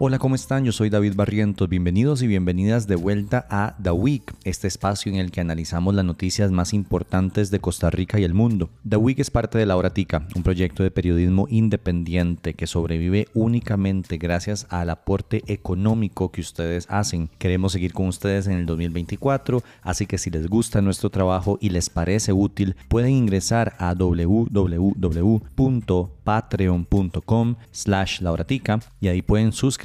Hola, ¿cómo están? Yo soy David Barrientos. Bienvenidos y bienvenidas de vuelta a The Week, este espacio en el que analizamos las noticias más importantes de Costa Rica y el mundo. The Week es parte de La Hora Tica, un proyecto de periodismo independiente que sobrevive únicamente gracias al aporte económico que ustedes hacen. Queremos seguir con ustedes en el 2024, así que si les gusta nuestro trabajo y les parece útil, pueden ingresar a www.patreon.com slash lauratica y ahí pueden suscribirse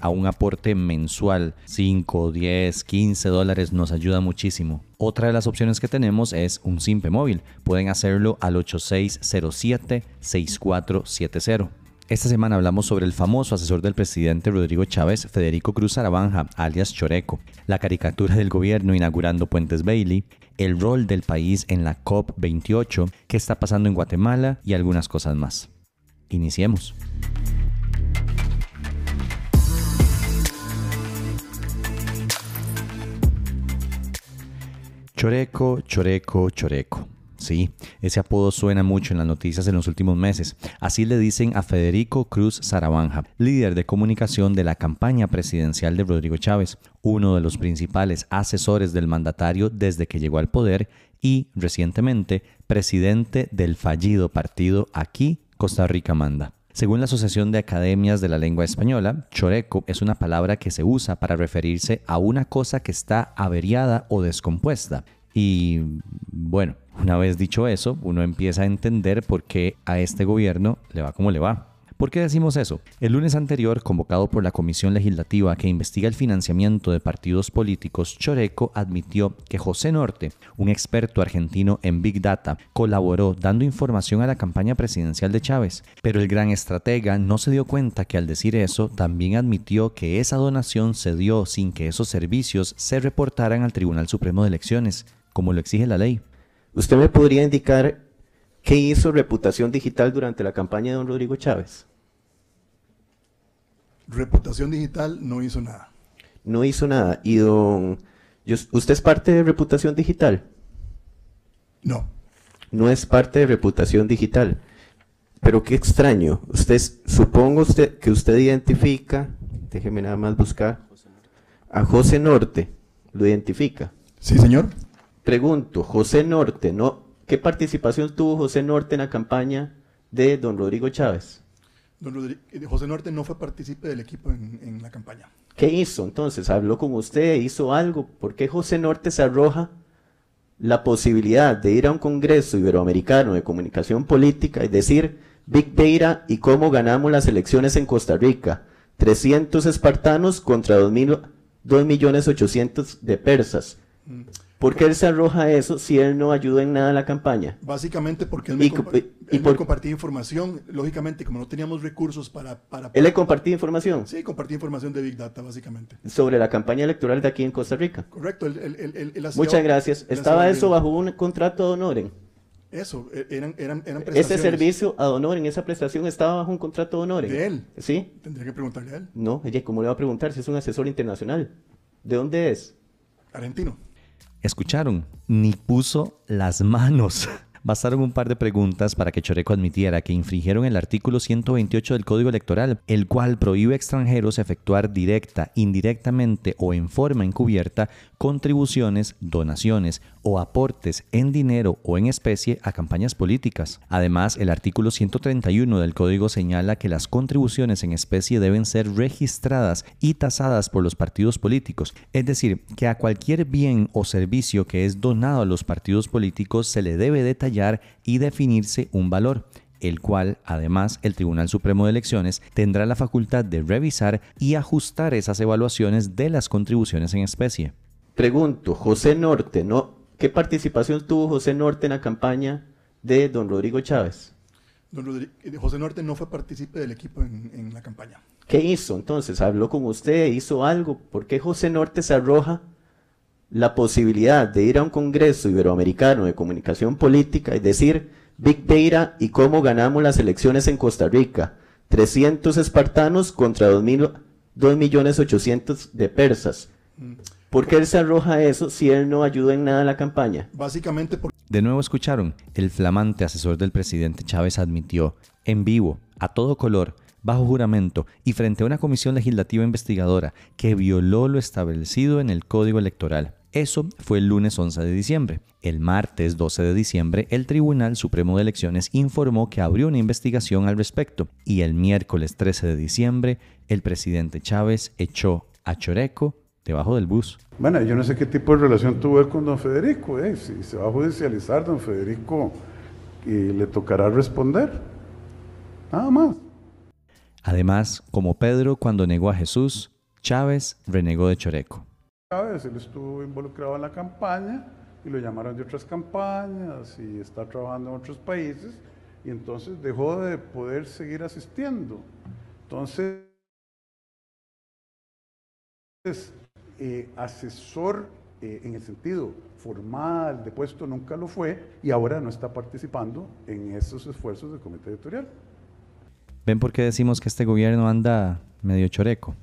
a un aporte mensual, 5, 10, 15 dólares nos ayuda muchísimo. Otra de las opciones que tenemos es un simple móvil. Pueden hacerlo al 8607-6470. Esta semana hablamos sobre el famoso asesor del presidente Rodrigo Chávez, Federico Cruz Arabanja, alias Choreco, la caricatura del gobierno inaugurando Puentes Bailey, el rol del país en la COP28, qué está pasando en Guatemala y algunas cosas más. Iniciemos. Choreco, Choreco, Choreco. Sí, ese apodo suena mucho en las noticias en los últimos meses. Así le dicen a Federico Cruz Sarabanja, líder de comunicación de la campaña presidencial de Rodrigo Chávez, uno de los principales asesores del mandatario desde que llegó al poder y, recientemente, presidente del fallido partido Aquí, Costa Rica Manda. Según la Asociación de Academias de la Lengua Española, choreco es una palabra que se usa para referirse a una cosa que está averiada o descompuesta. Y bueno, una vez dicho eso, uno empieza a entender por qué a este gobierno le va como le va. ¿Por qué decimos eso? El lunes anterior, convocado por la Comisión Legislativa que investiga el financiamiento de partidos políticos, Choreco admitió que José Norte, un experto argentino en Big Data, colaboró dando información a la campaña presidencial de Chávez. Pero el gran estratega no se dio cuenta que al decir eso, también admitió que esa donación se dio sin que esos servicios se reportaran al Tribunal Supremo de Elecciones, como lo exige la ley. ¿Usted me podría indicar qué hizo Reputación Digital durante la campaña de don Rodrigo Chávez? Reputación Digital no hizo nada. No hizo nada. ¿Y don... ¿Usted es parte de Reputación Digital? No. No es parte de Reputación Digital. Pero qué extraño. Usted, supongo usted que usted identifica, déjeme nada más buscar, a José Norte. ¿Lo identifica? Sí, señor. Pregunto, José Norte, ¿no? ¿Qué participación tuvo José Norte en la campaña de don Rodrigo Chávez? Don eh, José Norte no fue partícipe del equipo en, la campaña. ¿Qué hizo entonces? ¿Habló con usted? ¿Hizo algo? ¿Por qué José Norte se arroja la posibilidad de ir a un congreso iberoamericano de comunicación política y decir Big Data y cómo ganamos las elecciones en Costa Rica? 300 espartanos contra 2.800.000 de persas. Mm. ¿Por qué él se arroja eso si él no ayuda en nada en la campaña? Básicamente porque él me, y, por... compartía información, lógicamente, como no teníamos recursos para, para, ¿Él le compartía información? Sí, compartía información de Big Data, básicamente. Sobre la campaña electoral de aquí en Costa Rica. Correcto. Muchas gracias. ¿Estaba eso bajo un contrato de honoren? Eso, e, eran, eran, eran prestaciones. Ese servicio a Honoren, esa prestación estaba bajo un contrato de Honoren. ¿De él? Sí. Tendría que preguntarle a él. No, oye, ¿cómo le va a preguntar si es un asesor internacional? ¿De dónde es? Argentino. Escucharon, ni puso las manos. Bastaron un par de preguntas para que Choreco admitiera que infringieron el artículo 128 del Código Electoral, el cual prohíbe a extranjeros efectuar directa, indirectamente o en forma encubierta contribuciones, donaciones o aportes en dinero o en especie a campañas políticas. Además, el artículo 131 del código señala que las contribuciones en especie deben ser registradas y tasadas por los partidos políticos, es decir, que a cualquier bien o servicio que es donado a los partidos políticos se le debe detallar y definirse un valor el cual además el Tribunal Supremo de Elecciones tendrá la facultad de revisar y ajustar esas evaluaciones de las contribuciones en especie. Pregunto, José Norte, ¿no? ¿qué participación tuvo José Norte en la campaña de don Rodrigo Chávez? Don eh, José Norte no fue partícipe del equipo en, la campaña. ¿Qué hizo entonces? ¿Habló con usted? ¿Hizo algo? ¿Por qué José Norte se arroja la posibilidad de ir a un congreso iberoamericano de comunicación política y decir Big Data y cómo ganamos las elecciones en Costa Rica? 300 espartanos contra 2.800.000 de persas. Mm. ¿Por qué él se arroja eso si él no ayuda en nada en la campaña? Básicamente porque... De nuevo escucharon, el flamante asesor del presidente Chávez admitió, en vivo, a todo color, bajo juramento y frente a una comisión legislativa investigadora que violó lo establecido en el Código Electoral. Eso fue el lunes 11 de diciembre. El martes 12 de diciembre, el Tribunal Supremo de Elecciones informó que abrió una investigación al respecto y el miércoles 13 de diciembre, el presidente Chávez echó a Choreco debajo del bus. Bueno, yo no sé qué tipo de relación tuvo él con don Federico. Eh. Si se va a judicializar, don Federico y le tocará responder. Nada más. Además, como Pedro cuando negó a Jesús, Chávez renegó de Choreco. Chávez, él estuvo involucrado en la campaña y lo llamaron de otras campañas y está trabajando en otros países y entonces dejó de poder seguir asistiendo. Entonces, eh, asesor eh, en el sentido formal de puesto nunca lo fue y ahora no está participando en esos esfuerzos del comité editorial. ¿Ven por qué decimos que este gobierno anda medio choreco?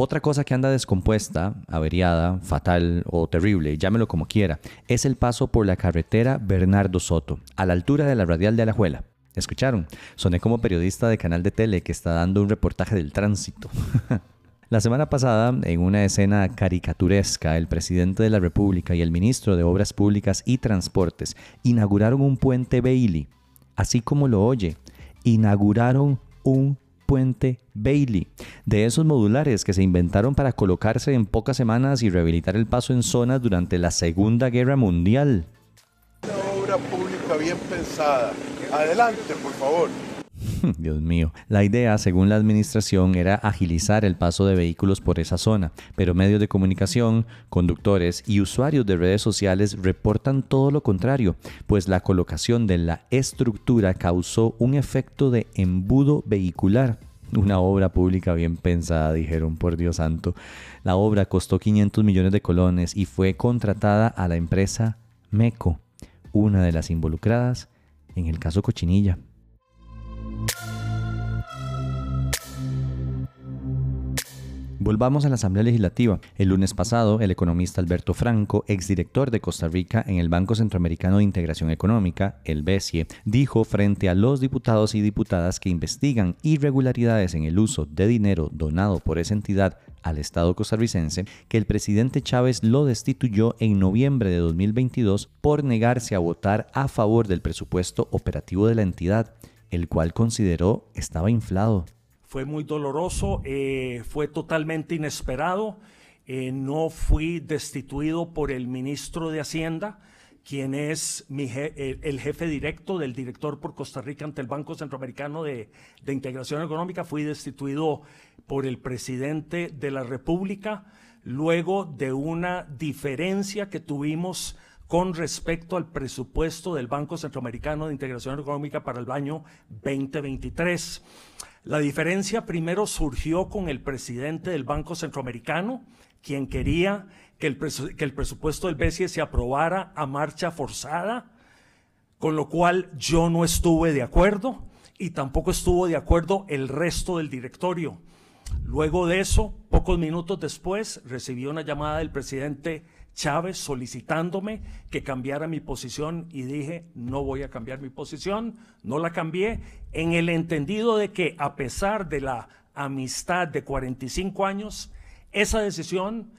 Otra cosa que anda descompuesta, averiada, fatal o terrible, llámelo como quiera, es el paso por la carretera Bernardo Soto, a la altura de la radial de Alajuela. ¿Escucharon? Soné como periodista de canal de tele que está dando un reportaje del tránsito. La semana pasada, en una escena caricaturesca, el presidente de la República y el ministro de Obras Públicas y Transportes inauguraron un puente Bailey. Así como lo oye, inauguraron un puente Bailey, de esos modulares que se inventaron para colocarse en pocas semanas y rehabilitar el paso en zonas durante la Segunda Guerra Mundial. Una obra pública bien pensada. Adelante, por favor. Dios mío. La idea, según la administración, era agilizar el paso de vehículos por esa zona, pero medios de comunicación, conductores y usuarios de redes sociales reportan todo lo contrario, pues la colocación de la estructura causó un efecto de embudo vehicular. Una obra pública bien pensada, dijeron, por Dios santo. La obra costó 500 millones de colones y fue contratada a la empresa MECO, una de las involucradas en el caso Cochinilla. Volvamos a la Asamblea Legislativa. El lunes pasado, el economista Alberto Franco, exdirector de Costa Rica en el Banco Centroamericano de Integración Económica, el BESIE, dijo frente a los diputados y diputadas que investigan irregularidades en el uso de dinero donado por esa entidad al Estado costarricense que el presidente Chávez lo destituyó en noviembre de 2022 por negarse a votar a favor del presupuesto operativo de la entidad, el cual consideró estaba inflado fue muy doloroso, eh, fue totalmente inesperado. Eh, no fui destituido por el ministro de Hacienda, quien es el, jefe directo del director por Costa Rica ante el Banco Centroamericano de Integración Económica. Fui destituido por el presidente de la República luego de una diferencia que tuvimos con respecto al presupuesto del Banco Centroamericano de Integración Económica para el año 2023. La diferencia primero surgió con el presidente del Banco Centroamericano, quien quería que el, presupuesto del BCE se aprobara a marcha forzada, con lo cual yo no estuve de acuerdo y tampoco estuvo de acuerdo el resto del directorio. Luego de eso, pocos minutos después, recibí una llamada del presidente Chávez solicitándome que cambiara mi posición y dije, no voy a cambiar mi posición, no la cambié, en el entendido de que a pesar de la amistad de 45 años, esa decisión,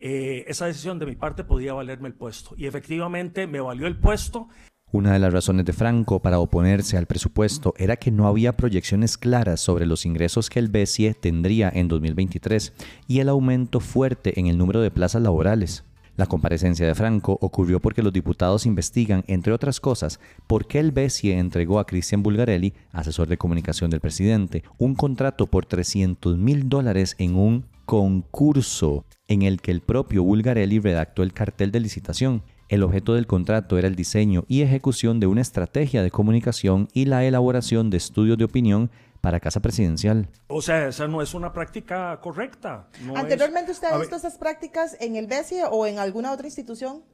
eh, esa decisión de mi parte podía valerme el puesto. Y efectivamente me valió el puesto. Una de las razones de Franco para oponerse al presupuesto era que no había proyecciones claras sobre los ingresos que el BCE tendría en 2023 y el aumento fuerte en el número de plazas laborales. La comparecencia de Franco ocurrió porque los diputados investigan, entre otras cosas, por qué el BESIE entregó a Cristian Bulgarelli, asesor de comunicación del presidente, un contrato por 300 mil dólares en un concurso en el que el propio Bulgarelli redactó el cartel de licitación. El objeto del contrato era el diseño y ejecución de una estrategia de comunicación y la elaboración de estudios de opinión para casa presidencial. O sea, esa no es una práctica correcta. ¿Anteriormente usted ha visto esas prácticas en el BESIE o en alguna otra institución?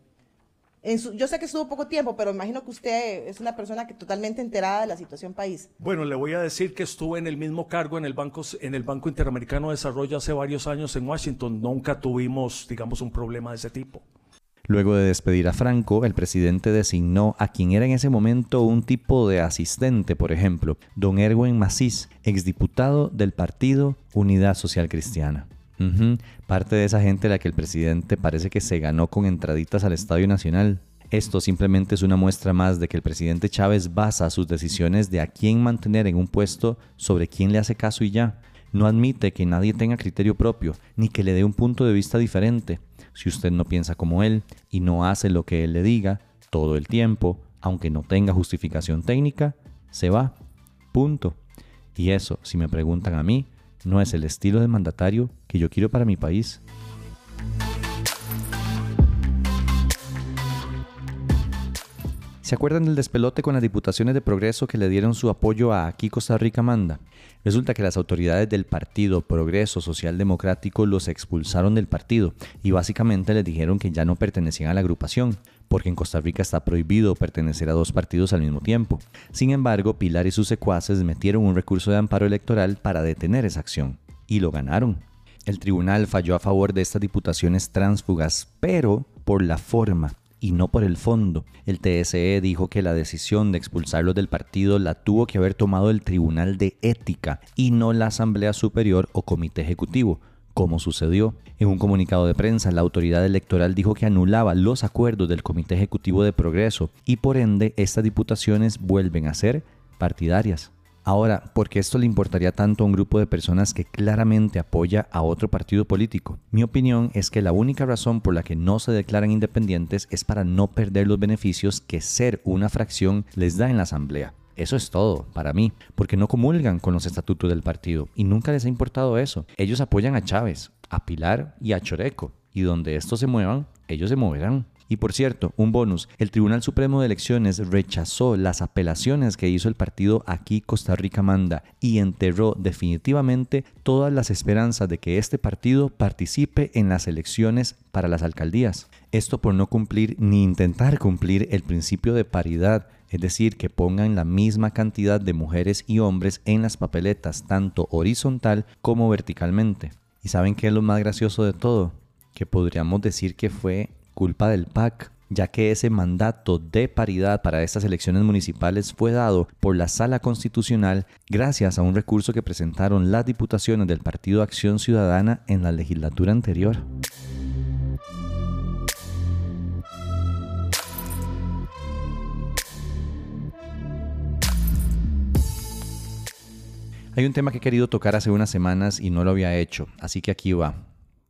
yo sé que estuvo poco tiempo, pero imagino que usted es una persona que totalmente enterada de la situación país. Bueno, le voy a decir que estuve en el mismo cargo en el Banco, en el Banco Interamericano de Desarrollo hace varios años en Washington. Nunca tuvimos, digamos, un problema de ese tipo. Luego de despedir a Franco, el presidente designó a quien era en ese momento un tipo de asistente, por ejemplo, don Erwin Macís, exdiputado del partido Unidad Social Cristiana. Parte de esa gente la que el presidente parece que se ganó con entraditas al Estadio Nacional. Esto simplemente es una muestra más de que el presidente Chávez basa sus decisiones de a quién mantener en un puesto sobre quién le hace caso y ya. No admite que nadie tenga criterio propio, ni que le dé un punto de vista diferente. Si usted no piensa como él y no hace lo que él le diga todo el tiempo, aunque no tenga justificación técnica, se va. Punto. Y eso, si me preguntan a mí, no es el estilo de mandatario que yo quiero para mi país. ¿Se acuerdan del despelote con las diputaciones de progreso que le dieron su apoyo a Aquí Costa Rica Manda? Resulta que las autoridades del partido Progreso Social Democrático los expulsaron del partido y básicamente les dijeron que ya no pertenecían a la agrupación, porque en Costa Rica está prohibido pertenecer a dos partidos al mismo tiempo. Sin embargo, Pilar y sus secuaces metieron un recurso de amparo electoral para detener esa acción y lo ganaron. El tribunal falló a favor de estas diputaciones tránsfugas, pero por la forma y no por el fondo. El TSE dijo que la decisión de expulsarlos del partido la tuvo que haber tomado el Tribunal de Ética y no la Asamblea Superior o Comité Ejecutivo, como sucedió. En un comunicado de prensa, la autoridad electoral dijo que anulaba los acuerdos del Comité Ejecutivo de Progreso y por ende estas diputaciones vuelven a ser partidarias. Ahora, ¿por qué esto le importaría tanto a un grupo de personas que claramente apoya a otro partido político? Mi opinión es que la única razón por la que no se declaran independientes es para no perder los beneficios que ser una fracción les da en la asamblea. Eso es todo para mí, porque no comulgan con los estatutos del partido y nunca les ha importado eso. Ellos apoyan a Chávez, a Pilar y a Choreco, y donde estos se muevan, ellos se moverán. Y por cierto, un bonus, el Tribunal Supremo de Elecciones rechazó las apelaciones que hizo el partido Aquí Costa Rica Manda y enterró definitivamente todas las esperanzas de que este partido participe en las elecciones para las alcaldías. Esto por no cumplir ni intentar cumplir el principio de paridad es decir, que pongan la misma cantidad de mujeres y hombres en las papeletas, tanto horizontal como verticalmente. ¿Y saben qué es lo más gracioso de todo? Que podríamos decir que fue culpa del PAC, ya que ese mandato de paridad para estas elecciones municipales fue dado por la Sala Constitucional gracias a un recurso que presentaron las diputaciones del Partido Acción Ciudadana en la legislatura anterior. Hay un tema que he querido tocar hace unas semanas y no lo había hecho, así que aquí va.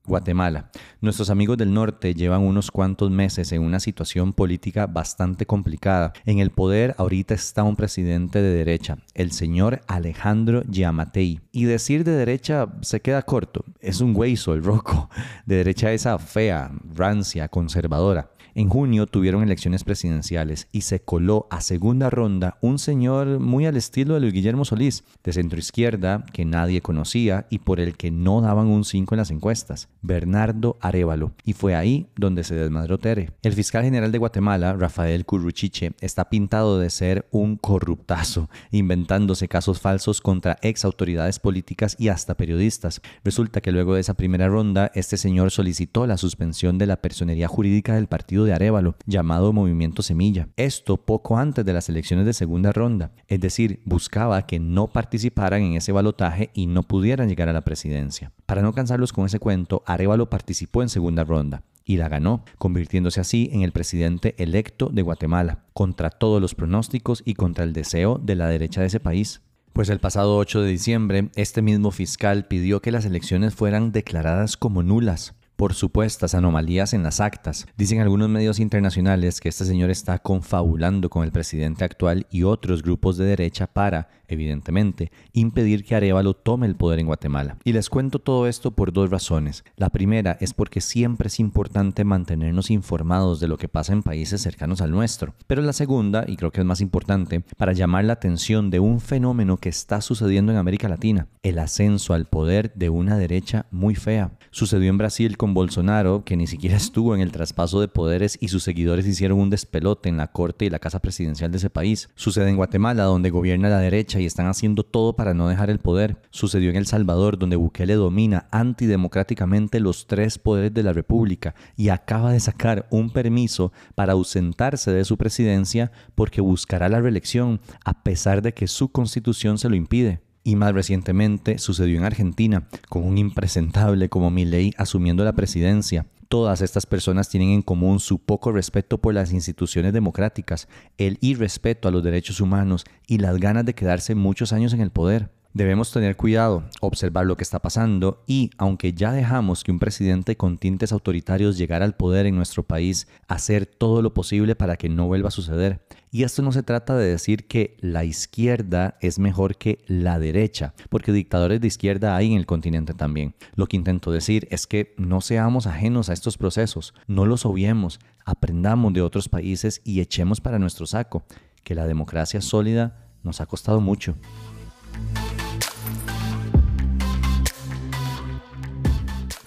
Guatemala. Nuestros amigos del norte llevan unos cuantos meses en una situación política bastante complicada. En el poder ahorita está un presidente de derecha, el señor Alejandro Yamatei. Y decir de derecha se queda corto. Es un hueso el roco. De derecha esa fea, rancia, conservadora. En junio tuvieron elecciones presidenciales y se coló a segunda ronda un señor muy al estilo de Luis Guillermo Solís, de centro izquierda, que nadie conocía y por el que no daban un 5 en las encuestas, Bernardo Arevalo, y fue ahí donde se desmadró Tere. El fiscal general de Guatemala, Rafael Curruchiche, está pintado de ser un corruptazo, inventándose casos falsos contra ex autoridades políticas y hasta periodistas. Resulta que luego de esa primera ronda, este señor solicitó la suspensión de la personería jurídica del partido de Arevalo, llamado Movimiento Semilla. Esto poco antes de las elecciones de segunda ronda, es decir, buscaba que no participaran en ese balotaje y no pudieran llegar a la presidencia. Para no cansarlos con ese cuento, Arevalo participó en segunda ronda y la ganó, convirtiéndose así en el presidente electo de Guatemala, contra todos los pronósticos y contra el deseo de la derecha de ese país. Pues el pasado 8 de diciembre, este mismo fiscal pidió que las elecciones fueran declaradas como nulas, por supuestas anomalías en las actas. Dicen algunos medios internacionales que este señor está confabulando con el presidente actual y otros grupos de derecha para, evidentemente, impedir que Arevalo tome el poder en Guatemala. Y les cuento todo esto por dos razones. La primera es porque siempre es importante mantenernos informados de lo que pasa en países cercanos al nuestro. Pero la segunda, y creo que es más importante, para llamar la atención de un fenómeno que está sucediendo en América Latina, el ascenso al poder de una derecha muy fea. Sucedió en Brasil con con Bolsonaro, que ni siquiera estuvo en el traspaso de poderes y sus seguidores hicieron un despelote en la corte y la casa presidencial de ese país. Sucede en Guatemala, donde gobierna la derecha y están haciendo todo para no dejar el poder. Sucedió en El Salvador, donde Bukele domina antidemocráticamente los tres poderes de la República y acaba de sacar un permiso para ausentarse de su presidencia porque buscará la reelección, a pesar de que su constitución se lo impide. Y más recientemente sucedió en Argentina, con un impresentable como Milei asumiendo la presidencia. Todas estas personas tienen en común su poco respeto por las instituciones democráticas, el irrespeto a los derechos humanos y las ganas de quedarse muchos años en el poder. Debemos tener cuidado, observar lo que está pasando y, aunque ya dejamos que un presidente con tintes autoritarios llegara al poder en nuestro país, hacer todo lo posible para que no vuelva a suceder. Y esto no se trata de decir que la izquierda es mejor que la derecha, porque dictadores de izquierda hay en el continente también. Lo que intento decir es que no seamos ajenos a estos procesos, no los obviemos, aprendamos de otros países y echemos para nuestro saco, que la democracia sólida nos ha costado mucho.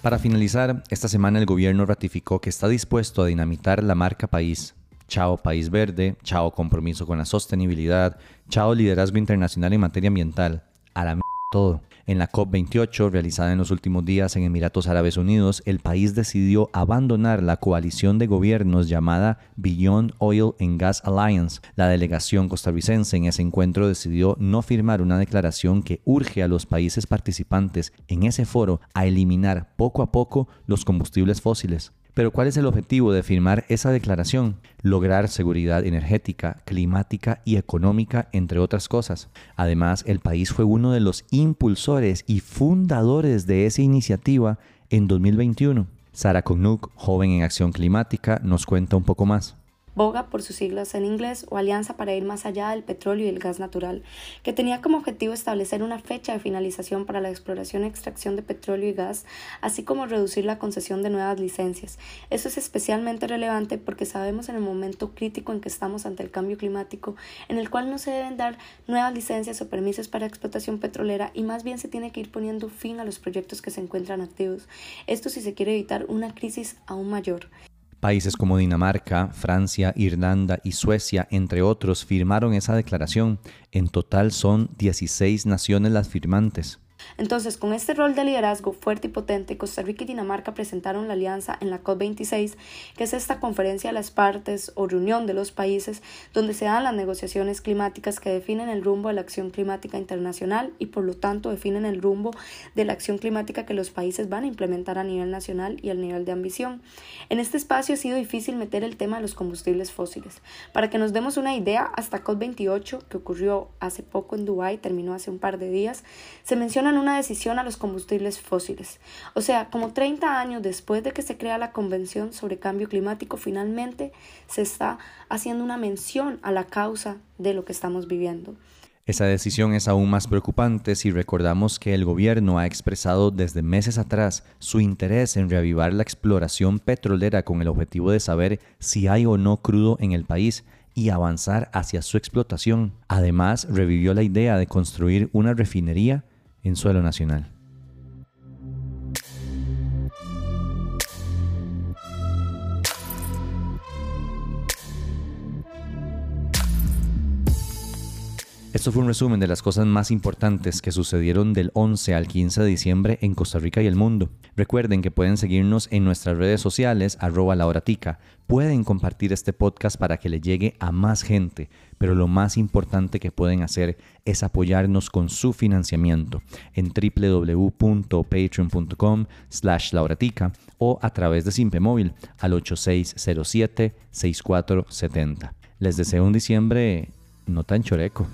Para finalizar, esta semana el gobierno ratificó que está dispuesto a dinamitar la marca país. Chao País Verde, chao compromiso con la sostenibilidad, chao liderazgo internacional en materia ambiental. A la todo. En la COP28, realizada en los últimos días en Emiratos Árabes Unidos, el país decidió abandonar la coalición de gobiernos llamada Beyond Oil and Gas Alliance. La delegación costarricense en ese encuentro decidió no firmar una declaración que urge a los países participantes en ese foro a eliminar poco a poco los combustibles fósiles. Pero ¿cuál es el objetivo de firmar esa declaración? Lograr seguridad energética, climática y económica, entre otras cosas. Además, el país fue uno de los impulsores y fundadores de esa iniciativa en 2021. Sara Kognuk, joven en acción climática, nos cuenta un poco más. BOGA por sus siglas en inglés o Alianza para ir más allá del petróleo y el gas natural, que tenía como objetivo establecer una fecha de finalización para la exploración y extracción de petróleo y gas, así como reducir la concesión de nuevas licencias. Eso es especialmente relevante porque sabemos en el momento crítico en que estamos ante el cambio climático, en el cual no se deben dar nuevas licencias o permisos para explotación petrolera y más bien se tiene que ir poniendo fin a los proyectos que se encuentran activos. Esto si se quiere evitar una crisis aún mayor. Países como Dinamarca, Francia, Irlanda y Suecia, entre otros, firmaron esa declaración. En total son 16 naciones las firmantes. Entonces, con este rol de liderazgo fuerte y potente, Costa Rica y Dinamarca presentaron la alianza en la COP26, que es esta conferencia de las partes o reunión de los países donde se dan las negociaciones climáticas que definen el rumbo de la acción climática internacional y por lo tanto definen el rumbo de la acción climática que los países van a implementar a nivel nacional y al nivel de ambición. En este espacio ha sido difícil meter el tema de los combustibles fósiles. Para que nos demos una idea, hasta COP28, que ocurrió hace poco en Dubái, terminó hace un par de días, se menciona una decisión a los combustibles fósiles. O sea, como 30 años después de que se crea la Convención sobre Cambio Climático, finalmente se está haciendo una mención a la causa de lo que estamos viviendo. Esa decisión es aún más preocupante si recordamos que el gobierno ha expresado desde meses atrás su interés en reavivar la exploración petrolera con el objetivo de saber si hay o no crudo en el país y avanzar hacia su explotación. Además, revivió la idea de construir una refinería en suelo nacional. Esto fue un resumen de las cosas más importantes que sucedieron del 11 al 15 de diciembre en Costa Rica y el mundo. Recuerden que pueden seguirnos en nuestras redes sociales, arroba lauratica. Pueden compartir este podcast para que le llegue a más gente, pero lo más importante que pueden hacer es apoyarnos con su financiamiento en www.patreon.com slash lauratica o a través de Simpe Móvil al 8607-6470. Les deseo un diciembre no tan choreco.